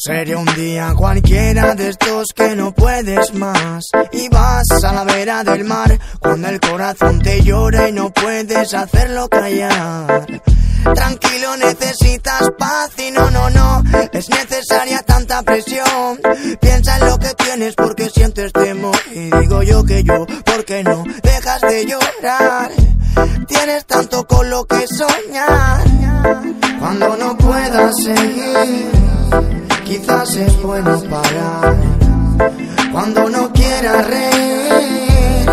Sería un día cualquiera de estos que no puedes más y vas a la vera del mar cuando el corazón te llora y no puedes hacerlo callar. Tranquilo, necesitas paz y no, no, no, es necesaria tanta presión. Piensa en lo que tienes porque sientes temor y digo yo que yo, ¿por qué no dejas de llorar? Tienes tanto con lo que soñar cuando no puedas seguir. Quizás es bueno parar cuando no quieras reír,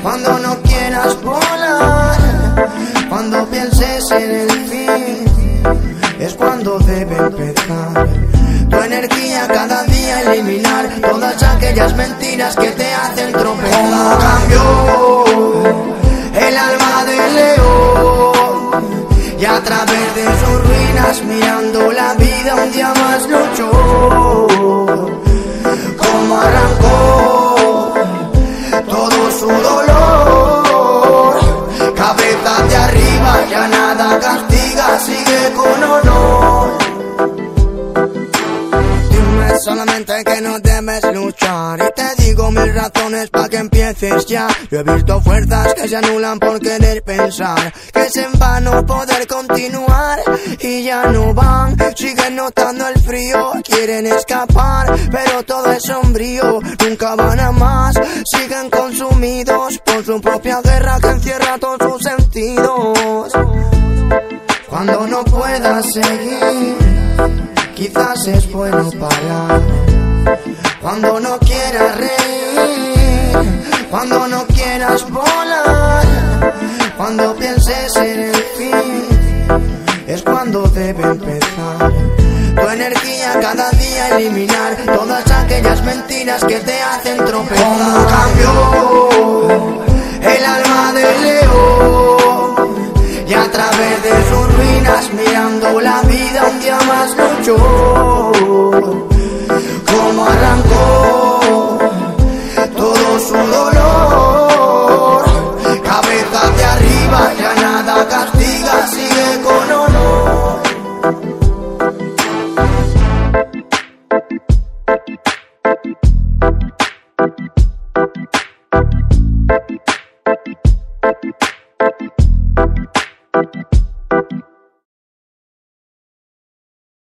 cuando no quieras volar, cuando pienses en el fin, es cuando debe empezar. Tu energía cada día eliminar todas aquellas mentiras que te hacen tropezar. Cambió el alma del león y a través de sus ruinas mirando la vida más solamente que no debes luchar y te digo mil razones para que empieces ya. Yo he visto fuerzas que se anulan por querer pensar, que es en vano poder continuar y ya no van. Siguen notando el frío, quieren escapar, pero todo es sombrío, nunca van a más. Siguen consumidos por su propia guerra que encierra todos sus sentidos. Cuando no puedas seguir quizás es bueno parar. Cuando no quieras reír, cuando no quieras volar, cuando pienses en el fin, es cuando debe empezar. Tu energía cada día eliminar todas aquellas mentiras que te hacen tropezar. Cambió arrancó todo su dolor. Cabeza de arriba, ya nada castiga, sigue con honor.